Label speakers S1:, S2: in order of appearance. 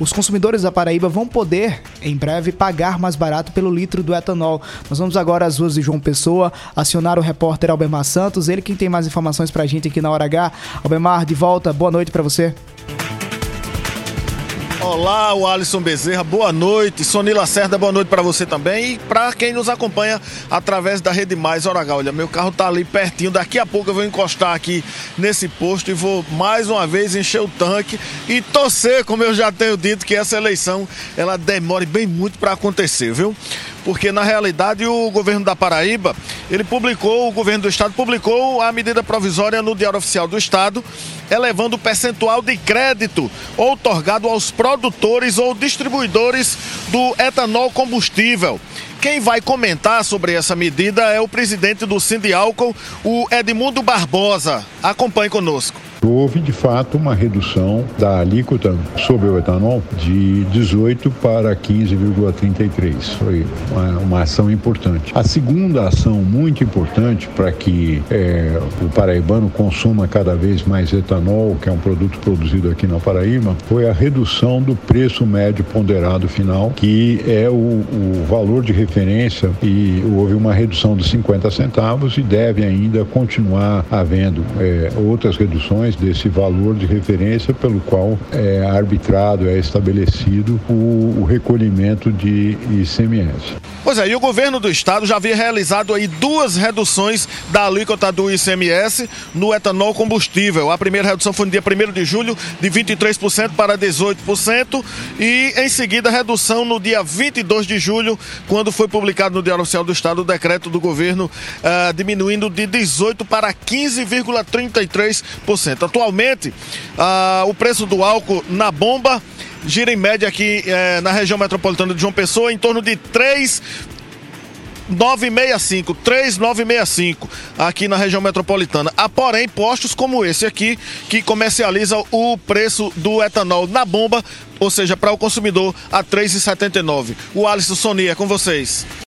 S1: os consumidores da Paraíba vão poder, em breve, pagar mais barato pelo litro do etanol. Nós vamos agora às ruas de João Pessoa acionar o repórter Albemar Santos, ele quem tem mais informações pra gente aqui na Hora H. Albemar, de volta, boa noite para você.
S2: Olá, o Alisson Bezerra, boa noite. Sonila Cerda, boa noite para você também. E para quem nos acompanha através da Rede Mais Hora Olha, meu carro tá ali pertinho. Daqui a pouco eu vou encostar aqui nesse posto e vou mais uma vez encher o tanque e torcer, como eu já tenho dito, que essa eleição ela demore bem muito para acontecer, viu? porque na realidade o governo da Paraíba, ele publicou, o governo do estado publicou a medida provisória no Diário Oficial do Estado, elevando o percentual de crédito outorgado aos produtores ou distribuidores do etanol combustível. Quem vai comentar sobre essa medida é o presidente do Sindiálcool, o Edmundo Barbosa. Acompanhe conosco.
S3: Houve, de fato, uma redução da alíquota sobre o etanol de 18 para 15,33. Foi uma, uma, ação importante. A segunda ação muito importante para que é, o paraibano consuma cada vez mais etanol, que é um produto produzido aqui na Paraíba, foi a redução do preço médio ponderado final, que é o, o valor de referência e houve uma redução de 50 centavos e deve ainda continuar havendo é, outras reduções desse valor de referência pelo qual é arbitrado, é estabelecido o, o recolhimento de ICMS.
S2: Pois é, e o governo do estado já havia realizado aí duas reduções da alíquota do ICMS no etanol combustível. A primeira redução foi no dia 1 de julho, de 23% para 18%, e em seguida a redução no dia 22 de julho, quando foi publicado no Diário Oficial do Estado o decreto do governo uh, diminuindo de 18% para 15,33%. Atualmente, uh, o preço do álcool na bomba gira em média aqui é, na região metropolitana de João Pessoa em torno de 3 965, 3965 aqui na região metropolitana. Há, porém, postos como esse aqui que comercializa o preço do etanol na bomba, ou seja, para o consumidor a 3,79. O Alisson Sonia é com vocês.